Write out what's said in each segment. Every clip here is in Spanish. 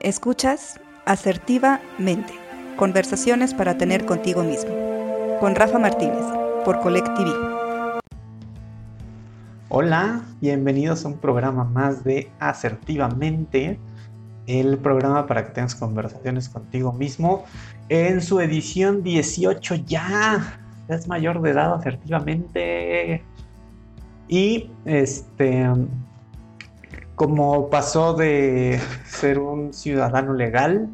Escuchas asertivamente. Conversaciones para tener contigo mismo. Con Rafa Martínez, por Collect TV. Hola, bienvenidos a un programa más de Asertivamente, el programa para que tengas conversaciones contigo mismo en su edición 18 ya. Es mayor de edad asertivamente. Y este como pasó de ser un ciudadano legal,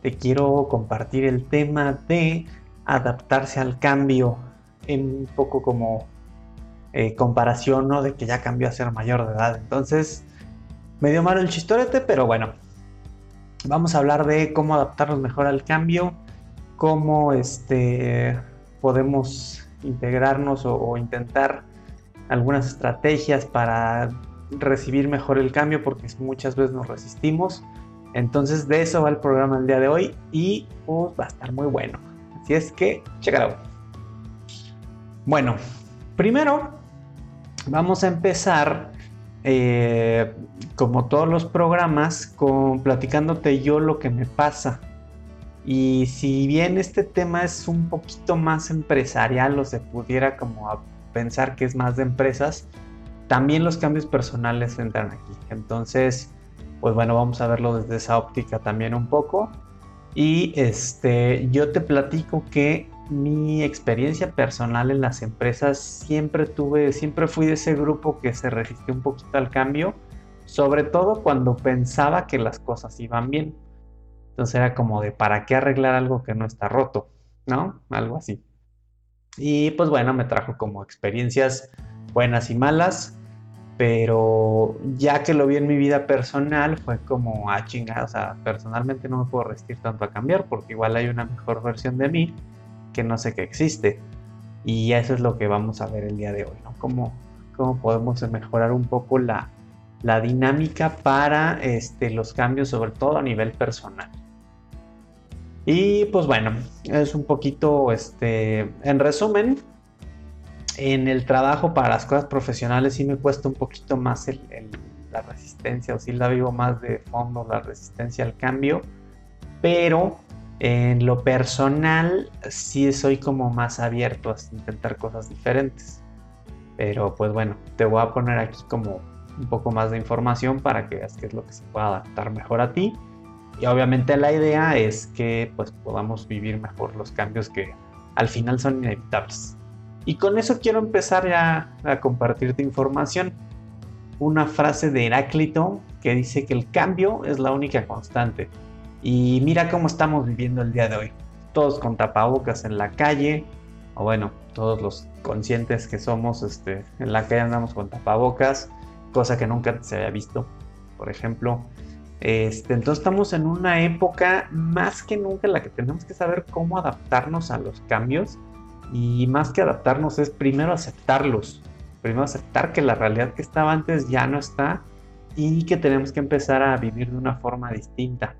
te quiero compartir el tema de adaptarse al cambio en un poco como eh, comparación, ¿no? De que ya cambió a ser mayor de edad. Entonces, medio malo el chistorete, pero bueno. Vamos a hablar de cómo adaptarnos mejor al cambio, cómo este, podemos integrarnos o intentar algunas estrategias para recibir mejor el cambio porque muchas veces nos resistimos. Entonces de eso va el programa el día de hoy y pues, va a estar muy bueno. Así es que, chécalo. Bueno, primero vamos a empezar eh, como todos los programas con platicándote yo lo que me pasa. Y si bien este tema es un poquito más empresarial o se pudiera como pensar que es más de empresas, también los cambios personales entran aquí. Entonces, pues bueno, vamos a verlo desde esa óptica también un poco. Y este, yo te platico que mi experiencia personal en las empresas siempre tuve, siempre fui de ese grupo que se resistió un poquito al cambio, sobre todo cuando pensaba que las cosas iban bien. Entonces era como de, ¿para qué arreglar algo que no está roto? ¿No? Algo así. Y pues bueno, me trajo como experiencias buenas y malas pero ya que lo vi en mi vida personal fue como, ah, chingada, o sea, personalmente no me puedo resistir tanto a cambiar porque igual hay una mejor versión de mí que no sé que existe. Y eso es lo que vamos a ver el día de hoy, ¿no? Cómo, cómo podemos mejorar un poco la, la dinámica para este, los cambios, sobre todo a nivel personal. Y pues bueno, es un poquito, este, en resumen, en el trabajo para las cosas profesionales sí me cuesta un poquito más la resistencia, o sí la vivo más de fondo, la resistencia al cambio, pero en lo personal sí soy como más abierto a intentar cosas diferentes. Pero pues bueno, te voy a poner aquí como un poco más de información para que veas qué es lo que se puede adaptar mejor a ti. Y obviamente la idea es que pues podamos vivir mejor los cambios que al final son inevitables. Y con eso quiero empezar ya a compartirte información. Una frase de Heráclito que dice que el cambio es la única constante. Y mira cómo estamos viviendo el día de hoy. Todos con tapabocas en la calle, o bueno, todos los conscientes que somos este, en la calle andamos con tapabocas, cosa que nunca se había visto, por ejemplo. Este, entonces estamos en una época más que nunca en la que tenemos que saber cómo adaptarnos a los cambios y más que adaptarnos es primero aceptarlos, primero aceptar que la realidad que estaba antes ya no está y que tenemos que empezar a vivir de una forma distinta.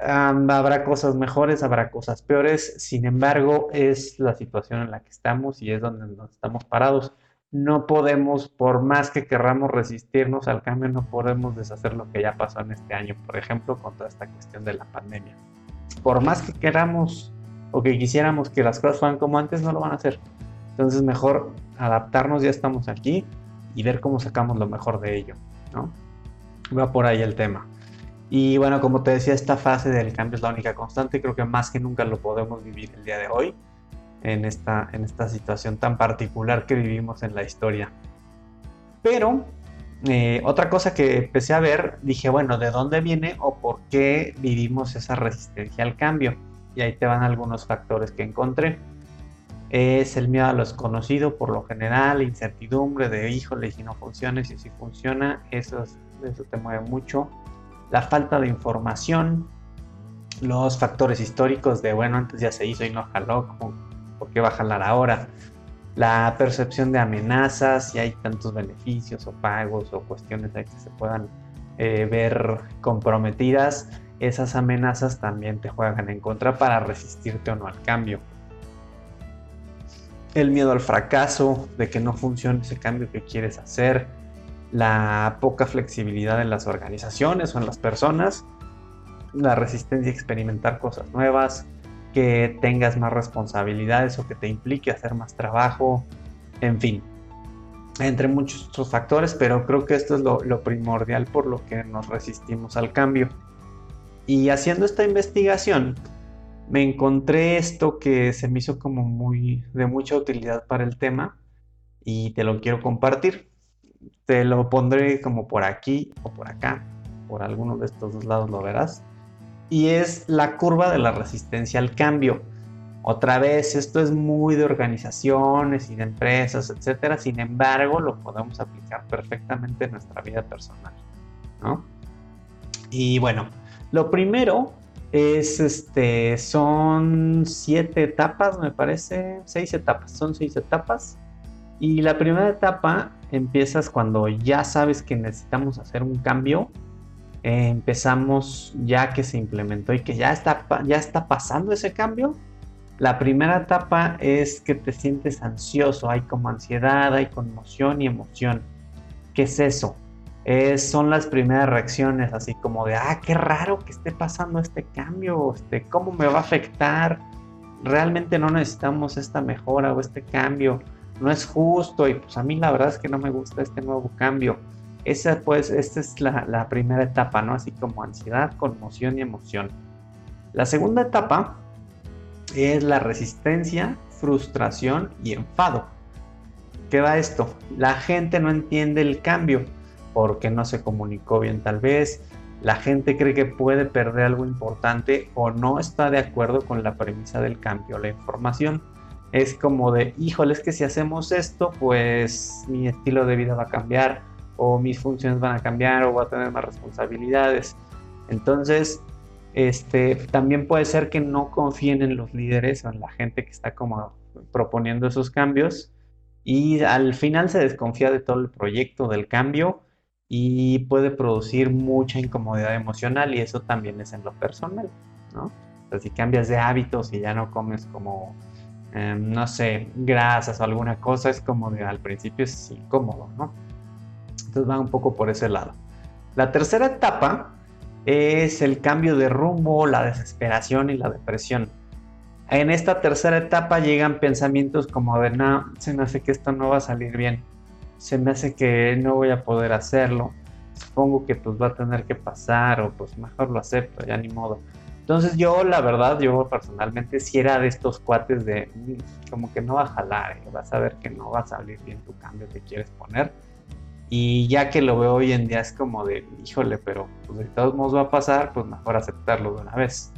habrá cosas mejores, habrá cosas peores, sin embargo es la situación en la que estamos y es donde nos estamos parados. No podemos, por más que querramos resistirnos al cambio, no podemos deshacer lo que ya pasó en este año, por ejemplo, con toda esta cuestión de la pandemia. Por más que queramos o que quisiéramos que las cosas fueran como antes, no lo van a hacer. Entonces mejor adaptarnos, ya estamos aquí y ver cómo sacamos lo mejor de ello, ¿no? Va por ahí el tema. Y bueno, como te decía, esta fase del cambio es la única constante, creo que más que nunca lo podemos vivir el día de hoy, en esta, en esta situación tan particular que vivimos en la historia. Pero eh, otra cosa que empecé a ver, dije, bueno, ¿de dónde viene o por qué vivimos esa resistencia al cambio? Y ahí te van algunos factores que encontré. Es el miedo a lo desconocido por lo general, incertidumbre de híjole, si no funciona, si sí funciona, eso, eso te mueve mucho. La falta de información, los factores históricos de bueno, antes ya se hizo y no jaló, ¿por qué va a jalar ahora? La percepción de amenazas, si hay tantos beneficios o pagos o cuestiones que se puedan eh, ver comprometidas esas amenazas también te juegan en contra para resistirte o no al cambio. El miedo al fracaso, de que no funcione ese cambio que quieres hacer, la poca flexibilidad en las organizaciones o en las personas, la resistencia a experimentar cosas nuevas, que tengas más responsabilidades o que te implique hacer más trabajo, en fin, entre muchos otros factores, pero creo que esto es lo, lo primordial por lo que nos resistimos al cambio. Y haciendo esta investigación, me encontré esto que se me hizo como muy de mucha utilidad para el tema y te lo quiero compartir. Te lo pondré como por aquí o por acá, por alguno de estos dos lados lo verás. Y es la curva de la resistencia al cambio. Otra vez, esto es muy de organizaciones y de empresas, etcétera. Sin embargo, lo podemos aplicar perfectamente en nuestra vida personal, ¿no? Y bueno, lo primero es este, son siete etapas, me parece, seis etapas, son seis etapas. Y la primera etapa empiezas cuando ya sabes que necesitamos hacer un cambio. Eh, empezamos ya que se implementó y que ya está, ya está pasando ese cambio. La primera etapa es que te sientes ansioso, hay como ansiedad, hay conmoción y emoción. ¿Qué es eso? Son las primeras reacciones, así como de, ah, qué raro que esté pasando este cambio, este, ¿cómo me va a afectar? Realmente no necesitamos esta mejora o este cambio, no es justo y pues a mí la verdad es que no me gusta este nuevo cambio. Esa pues, esta es la, la primera etapa, ¿no? Así como ansiedad, conmoción y emoción. La segunda etapa es la resistencia, frustración y enfado. ¿Qué va esto? La gente no entiende el cambio porque no se comunicó bien tal vez, la gente cree que puede perder algo importante o no está de acuerdo con la premisa del cambio la información. Es como de, híjole, es que si hacemos esto, pues mi estilo de vida va a cambiar o mis funciones van a cambiar o voy a tener más responsabilidades. Entonces, este, también puede ser que no confíen en los líderes o en la gente que está como proponiendo esos cambios y al final se desconfía de todo el proyecto del cambio y puede producir mucha incomodidad emocional y eso también es en lo personal, ¿no? Si cambias de hábitos y ya no comes como, em, no sé, grasas o alguna cosa, es como de al principio es incómodo, ¿no? Entonces va un poco por ese lado. La tercera etapa es el cambio de rumbo, la desesperación y la depresión. En esta tercera etapa llegan pensamientos como de, no, se me hace que esto no va a salir bien se me hace que no voy a poder hacerlo. Supongo que pues va a tener que pasar o pues mejor lo acepto, ya ni modo. Entonces yo la verdad, yo personalmente si era de estos cuates de mm, como que no va a jalar, eh, vas a ver que no va a salir bien tu cambio que quieres poner. Y ya que lo veo hoy en día es como de, híjole, pero pues de todos modos va a pasar, pues mejor aceptarlo de una vez.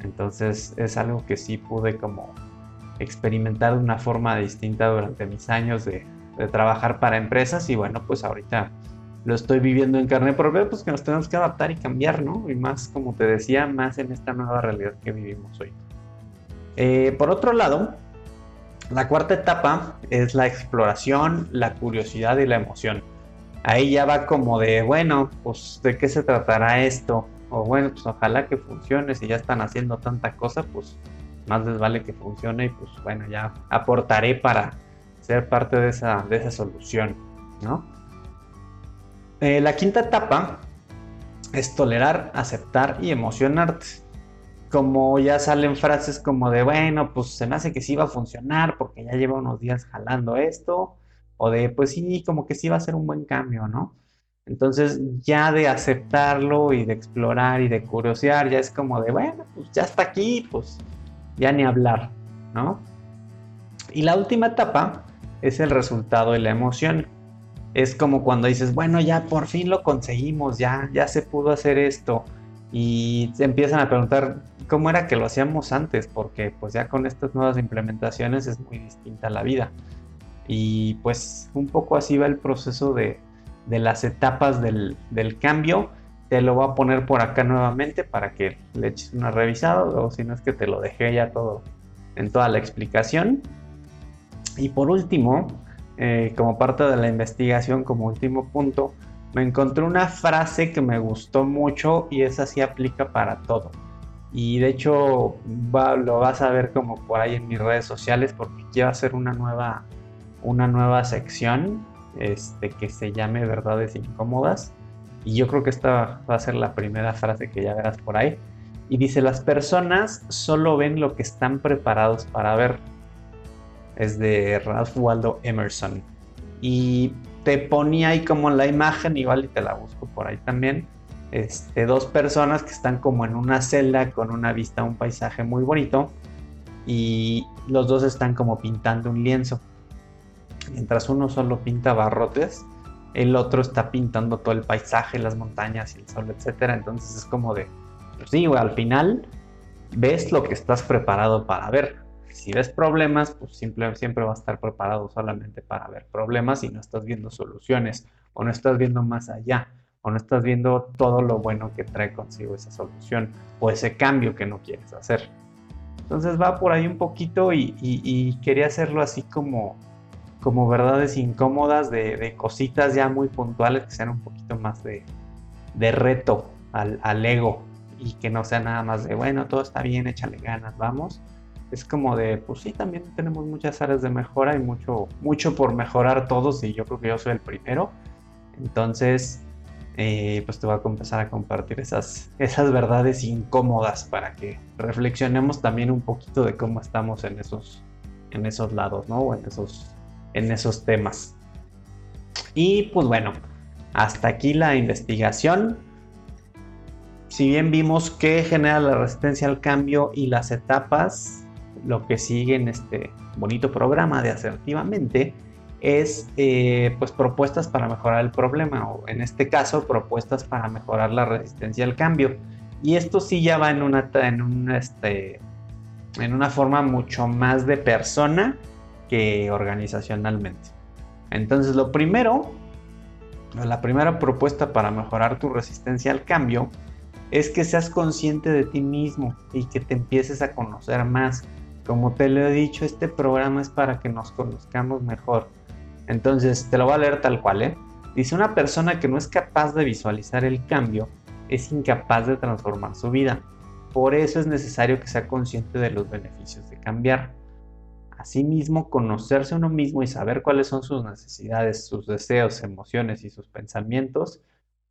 Entonces es algo que sí pude como experimentar de una forma distinta durante mis años de, de trabajar para empresas y bueno, pues ahorita lo estoy viviendo en carne propia, pues que nos tenemos que adaptar y cambiar, ¿no? Y más, como te decía, más en esta nueva realidad que vivimos hoy. Eh, por otro lado, la cuarta etapa es la exploración, la curiosidad y la emoción. Ahí ya va como de, bueno, pues de qué se tratará esto, o bueno, pues ojalá que funcione, si ya están haciendo tanta cosa, pues más les vale que funcione y pues bueno, ya aportaré para ser parte de esa, de esa solución, ¿no? Eh, la quinta etapa es tolerar, aceptar y emocionarte. Como ya salen frases como de, bueno, pues se me hace que sí va a funcionar porque ya lleva unos días jalando esto, o de, pues sí, como que sí va a ser un buen cambio, ¿no? Entonces ya de aceptarlo y de explorar y de curiosear, ya es como de, bueno, pues ya está aquí, pues ya ni hablar, ¿no? Y la última etapa es el resultado de la emoción. Es como cuando dices, bueno, ya por fin lo conseguimos, ya, ya se pudo hacer esto. Y empiezan a preguntar cómo era que lo hacíamos antes, porque pues ya con estas nuevas implementaciones es muy distinta la vida. Y pues un poco así va el proceso de, de las etapas del, del, cambio. Te lo voy a poner por acá nuevamente para que le eches una revisada o si no es que te lo dejé ya todo en toda la explicación. Y por último, eh, como parte de la investigación, como último punto, me encontré una frase que me gustó mucho y esa sí aplica para todo. Y de hecho lo vas a ver como por ahí en mis redes sociales porque quiero hacer una nueva, una nueva sección este, que se llame Verdades Incómodas. Y yo creo que esta va a ser la primera frase que ya verás por ahí. Y dice, las personas solo ven lo que están preparados para ver. Es de Ralph Waldo Emerson. Y te ponía ahí como la imagen, igual y te la busco por ahí también. Este, dos personas que están como en una celda con una vista a un paisaje muy bonito y los dos están como pintando un lienzo. Mientras uno solo pinta barrotes, el otro está pintando todo el paisaje, las montañas y el sol, etc. Entonces es como de, pues sí, al final ves lo que estás preparado para ver. Si ves problemas, pues siempre, siempre va a estar preparado solamente para ver problemas y no estás viendo soluciones o no estás viendo más allá o no estás viendo todo lo bueno que trae consigo esa solución o ese cambio que no quieres hacer. Entonces va por ahí un poquito y, quería hacerlo así como, como verdades incómodas de, cositas ya muy puntuales que sean un poquito más de, reto al, al, ego y que no sea nada más de, bueno, todo está bien, échale ganas, vamos. Es como de, pues sí, también tenemos muchas áreas de mejora y mucho, mucho por mejorar todos y yo creo que yo soy el primero. Entonces, eh, pues te voy a empezar a compartir esas, esas verdades incómodas para que reflexionemos también un poquito de cómo estamos en esos, en esos lados, ¿no? O en esos, en esos temas. Y pues bueno, hasta aquí la investigación. Si bien vimos que genera la resistencia al cambio y las etapas, lo que sigue en este bonito programa de asertivamente es eh, pues propuestas para mejorar el problema o en este caso propuestas para mejorar la resistencia al cambio. Y esto sí ya va en una en este en una forma mucho más de persona que organizacionalmente. Entonces lo primero la primera propuesta para mejorar tu resistencia al cambio es que seas consciente de ti mismo y que te empieces a conocer más como te lo he dicho este programa es para que nos conozcamos mejor entonces, te lo voy a leer tal cual, ¿eh? Dice, una persona que no es capaz de visualizar el cambio es incapaz de transformar su vida. Por eso es necesario que sea consciente de los beneficios de cambiar. Asimismo, conocerse uno mismo y saber cuáles son sus necesidades, sus deseos, emociones y sus pensamientos,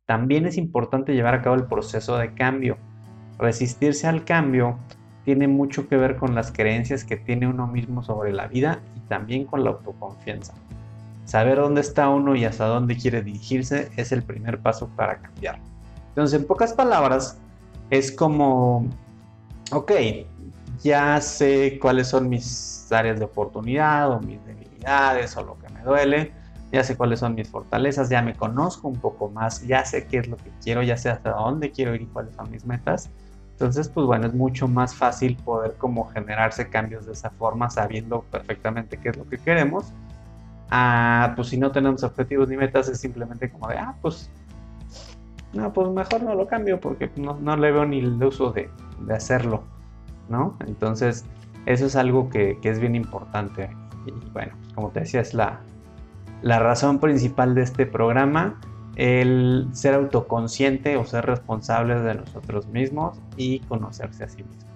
también es importante llevar a cabo el proceso de cambio. Resistirse al cambio tiene mucho que ver con las creencias que tiene uno mismo sobre la vida y también con la autoconfianza. Saber dónde está uno y hasta dónde quiere dirigirse es el primer paso para cambiar. Entonces, en pocas palabras, es como, ok, ya sé cuáles son mis áreas de oportunidad o mis debilidades o lo que me duele, ya sé cuáles son mis fortalezas, ya me conozco un poco más, ya sé qué es lo que quiero, ya sé hasta dónde quiero ir y cuáles son mis metas. Entonces, pues bueno, es mucho más fácil poder como generarse cambios de esa forma sabiendo perfectamente qué es lo que queremos pues si no tenemos objetivos ni metas es simplemente como de, ah, pues, no, pues mejor no lo cambio porque no, le veo ni el uso de, hacerlo, ¿no? Entonces, eso es algo que, es bien importante. Y bueno, como te decía, es la, la razón principal de este programa, el ser autoconsciente o ser responsables de nosotros mismos y conocerse a sí mismo.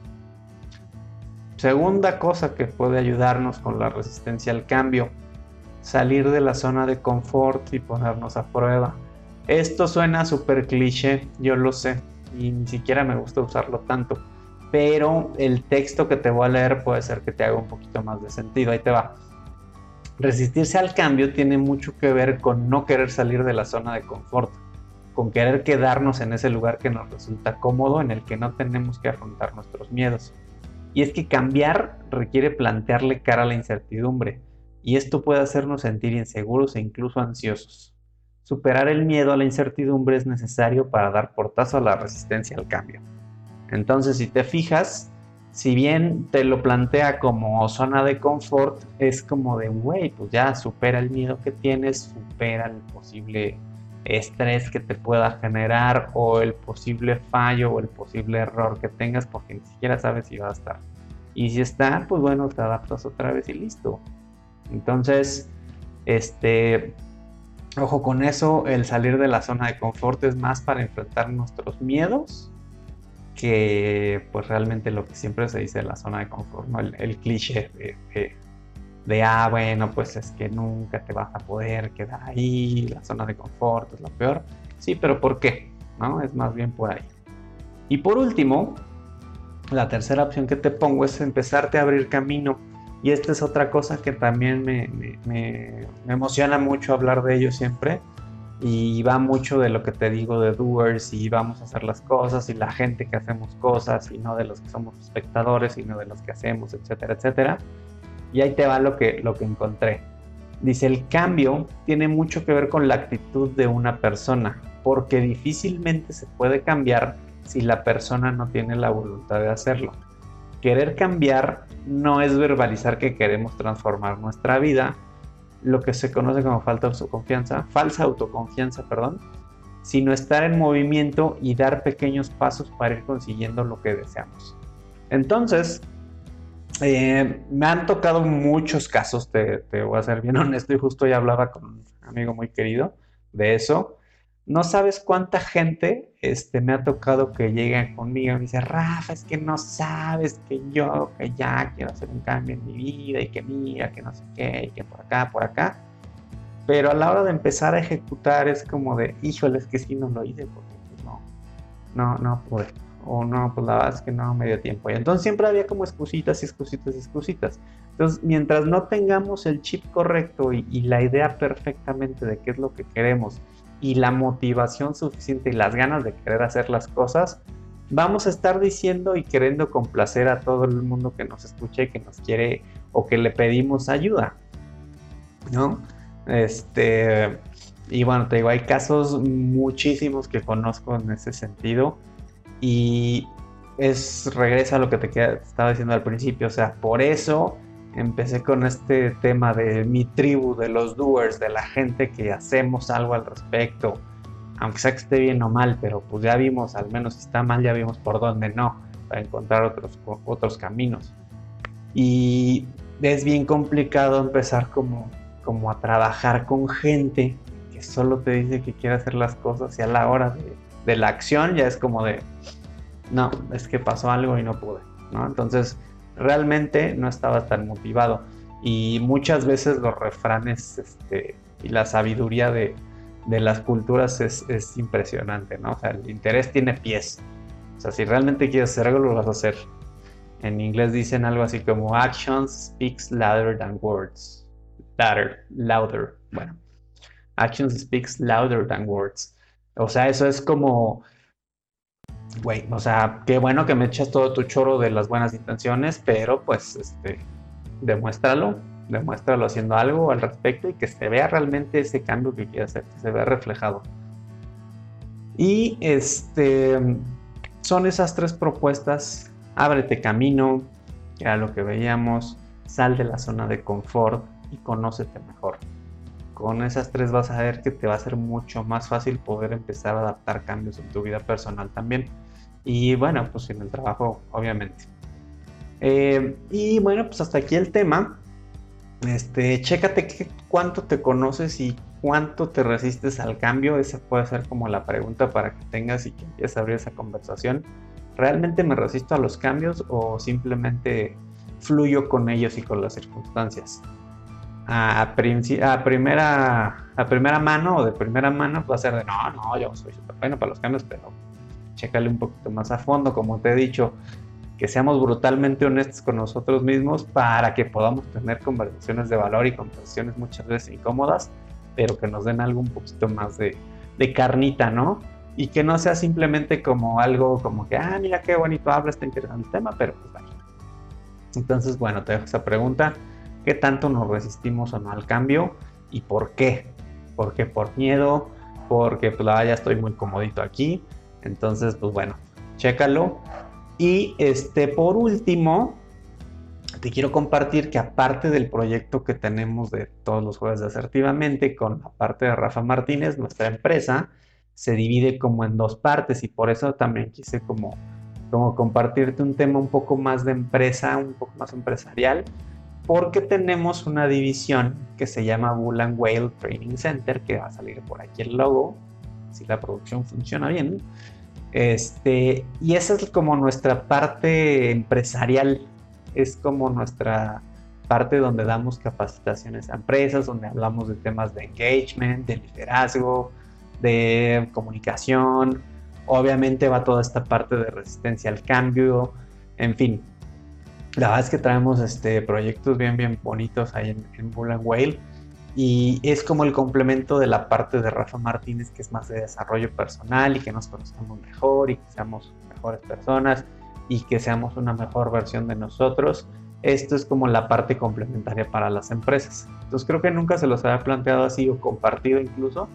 Segunda cosa que puede ayudarnos con la resistencia al cambio salir de la zona de confort y ponernos a prueba. Esto suena súper cliché, yo lo sé, y ni siquiera me gusta usarlo tanto, pero el texto que te voy a leer puede ser que te haga un poquito más de sentido. Ahí te va. Resistirse al cambio tiene mucho que ver con no querer salir de la zona de confort, con querer quedarnos en ese lugar que nos resulta cómodo, en el que no tenemos que afrontar nuestros miedos. Y es que cambiar requiere plantearle cara a la incertidumbre, y esto puede hacernos sentir inseguros e incluso ansiosos. Superar el miedo a la incertidumbre es necesario para dar portazo a la resistencia al cambio. Entonces, si te fijas, si bien te lo plantea como zona de confort, es como de, güey, pues ya supera el miedo que tienes, supera el posible estrés que te pueda generar o el posible fallo o el posible error que tengas porque ni siquiera sabes si va a estar. Y si está, pues bueno, te adaptas otra vez y listo. Entonces, este, ojo con eso, el salir de la zona de confort es más para enfrentar nuestros miedos que pues realmente lo que siempre se dice de la zona de confort, el, cliché de, de, ah, bueno, pues es que nunca te vas a poder quedar ahí, la zona de confort es lo peor. Sí, pero ¿por qué? ¿No? Es más bien por ahí. Y por último, la tercera opción que te pongo es empezarte a abrir camino. Y esta es otra cosa que también me, me emociona mucho hablar de ello siempre y va mucho de lo que te digo de doers y vamos a hacer las cosas y la gente que hacemos cosas y no de los que somos espectadores sino de los que hacemos, etcétera, etcétera. Y ahí te va lo que, lo que encontré. Dice, el cambio tiene mucho que ver con la actitud de una persona, porque difícilmente se puede cambiar si la persona no tiene la voluntad de hacerlo. Querer cambiar no es verbalizar que queremos transformar nuestra vida, lo que se conoce como falta autoconfianza, falsa autoconfianza, perdón, sino estar en movimiento y dar pequeños pasos para ir consiguiendo lo que deseamos. Entonces, eh, me han tocado muchos casos, te, te, voy a ser bien honesto, y justo ya hablaba con un amigo muy querido de eso, no sabes cuánta gente este, me ha tocado que llegue conmigo y me dice, Rafa, es que no sabes que yo, que ya quiero hacer un cambio en mi vida y que mira, que no sé qué, y que por acá, por acá. Pero a la hora de empezar a ejecutar es como de, híjole, es que sí no lo hice porque pues, no, no, no pude. O no, pues la verdad es que no me dio tiempo. Y entonces siempre había como excusitas y excusitas y excusitas. Entonces, mientras no tengamos el chip correcto y, y la idea perfectamente de qué es lo que queremos, y la motivación suficiente y las ganas de querer hacer las cosas, vamos a estar diciendo y queriendo complacer a todo el mundo que nos escuche que nos quiere o que le pedimos ayuda. ¿No? Este, y bueno, te digo, hay casos muchísimos que conozco en ese sentido y es regresa a lo que te estaba diciendo al principio, o sea, por eso empecé con este tema de mi tribu, de los doers, de la gente que hacemos algo al respecto, aunque sea que esté bien o mal, pero pues ya vimos, al menos si está mal, ya vimos por dónde no, para encontrar otros, otros caminos. Y es bien complicado empezar como, como a trabajar con gente que solo te dice que quiere hacer las cosas y a la hora de, de la acción ya es como de, no, es que pasó algo y no pude, ¿no? Entonces, realmente no estaba tan motivado. Y muchas veces los refranes este, y la sabiduría de, las culturas es, impresionante, ¿no? O sea, el interés tiene pies. O sea, si realmente quieres hacer algo, lo vas a hacer. En inglés dicen algo así como actions speaks louder than words. Louder, louder. Bueno, actions speaks louder than words. O sea, eso es como güey, o sea, qué bueno que me echas todo tu choro de las buenas intenciones, pero pues, este, demuéstralo, demuéstralo haciendo algo al respecto y que se vea realmente ese cambio que quieres hacer, que se vea reflejado. Y este, son esas tres propuestas, ábrete camino, que era lo que veíamos, sal de la zona de confort y conócete mejor. Con esas tres vas a ver que te va a ser mucho más fácil poder empezar a adaptar cambios en tu vida personal también. Y bueno, pues en el trabajo, obviamente. Eh, y bueno, pues hasta aquí el tema. Este, chécate cuánto te conoces y cuánto te resistes al cambio. Esa puede ser como la pregunta para que tengas y que empieces a abrir esa conversación. ¿Realmente me resisto a los cambios o simplemente fluyo con ellos y con las circunstancias? A, primera, a primera mano o de primera mano va a ser de no, no, yo soy súper bueno para los cambios, pero chécale un poquito más a fondo, como te he dicho, que seamos brutalmente honestos con nosotros mismos para que podamos tener conversaciones de valor y conversaciones muchas veces incómodas, pero que nos den algo un poquito más de, de carnita, ¿no? Y que no sea simplemente como algo como que, ah, mira qué bonito habla, está interesante el tema, pero pues vaya. Entonces, bueno, te dejo esa pregunta qué tanto nos resistimos o no al cambio y por qué. Porque por miedo, porque pues ya estoy muy comodito aquí. Entonces, pues bueno, chécalo. Y este, por último, te quiero compartir que aparte del proyecto que tenemos de todos los jueves de asertivamente con la parte de Rafa Martínez, nuestra empresa se divide como en dos partes y por eso también quise como, como compartirte un tema un poco más de empresa, un poco más empresarial porque tenemos una división que se llama Bull and Whale Training Center, que va a salir por aquí el logo, si la producción funciona bien. Este, y esa es como nuestra parte empresarial, es como nuestra parte donde damos capacitaciones a empresas, donde hablamos de temas de engagement, de liderazgo, de comunicación, obviamente va toda esta parte de resistencia al cambio, en fin. La verdad es que traemos este, proyectos bien, bien bonitos ahí en, en Bull and Whale y es como el complemento de la parte de Rafa Martínez que es más de desarrollo personal y que nos conozcamos mejor y que seamos mejores personas y que seamos una mejor versión de nosotros. Esto es como la parte complementaria para las empresas. Entonces creo que nunca se los había planteado así o compartido incluso,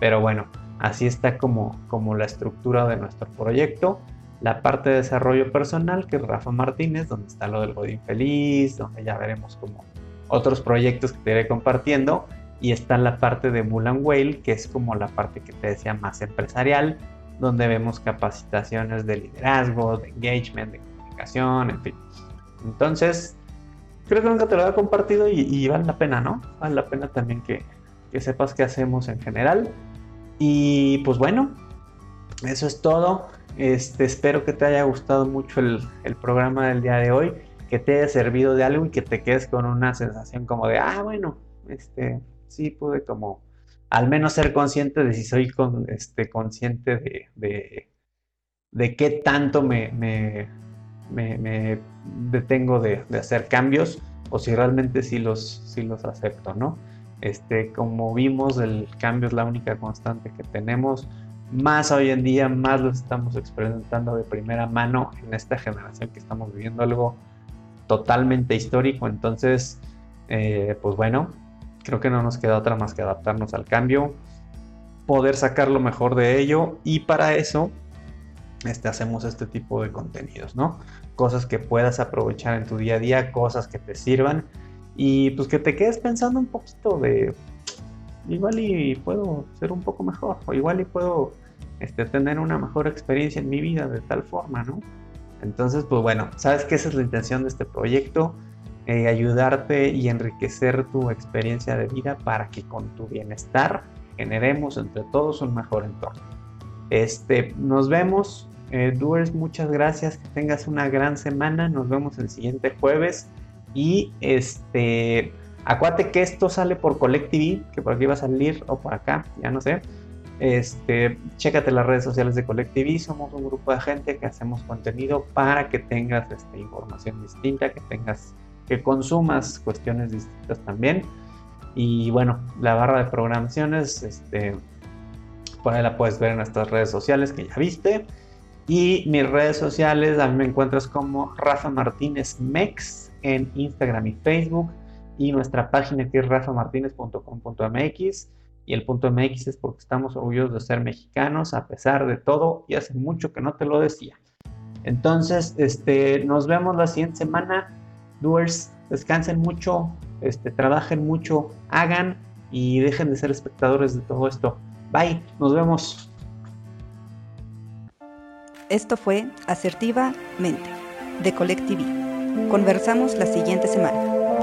pero bueno, así está como, como la estructura de nuestro proyecto. La parte de desarrollo personal, que es Rafa Martínez, donde está lo del Godín Feliz, donde ya veremos como otros proyectos que te iré compartiendo. Y está la parte de Mulan Whale, que es como la parte que te decía más empresarial, donde vemos capacitaciones de liderazgo, de engagement, de comunicación, en fin. Entonces, creo que nunca te lo había compartido y, vale la pena, ¿no? Vale la pena también que, sepas qué hacemos en general. Y pues bueno, eso es todo. Este, espero que te haya gustado mucho el, programa del día de hoy, que te haya servido de algo y que te quedes con una sensación como de, ah, bueno, este, sí pude como al menos ser consciente de si soy con, este, consciente de, de, qué tanto me, me, me, detengo de, hacer cambios o si realmente sí los, sí los acepto, ¿no? Este, como vimos, el cambio es la única constante que tenemos. Más hoy en día, más lo estamos experimentando de primera mano en esta generación que estamos viviendo algo totalmente histórico. Entonces, eh, pues bueno, Creo que no nos queda otra más que adaptarnos al cambio, poder sacar lo mejor de ello y para eso este, hacemos este tipo de contenidos, ¿no? Cosas que puedas aprovechar en tu día a día, cosas que te sirvan y pues que te quedes pensando un poquito de igual y puedo ser un poco mejor o igual y puedo este, tener una mejor experiencia en mi vida de tal forma, ¿no? Entonces, pues bueno, sabes que esa es la intención de este proyecto eh, ayudarte y enriquecer tu experiencia de vida para que con tu bienestar generemos entre todos un mejor entorno. Este, nos vemos, eh, muchas gracias, que tengas una gran semana, nos vemos el siguiente jueves y este, acuérdate que esto sale por Collective, que por aquí va a salir o por acá, ya no sé. Este, chécate las redes sociales de Collective, somos un grupo de gente que hacemos contenido para que tengas este, información distinta, que tengas que consumas cuestiones distintas también. Y bueno, la barra de programaciones, este, por ahí la puedes ver en nuestras redes sociales que ya viste. Y mis redes sociales, a mí me encuentras como Rafa Martínez Mex en Instagram y Facebook. Y nuestra página que es rafamartinez.com.mx. Y el punto MX es porque estamos orgullosos de ser mexicanos a pesar de todo y hace mucho que no te lo decía. Entonces, este, nos vemos la siguiente semana doers, descansen mucho, este, trabajen mucho, hagan y dejen de ser espectadores de todo esto. Bye, nos vemos. Esto fue Asertivamente de Colectivi. Conversamos la siguiente semana.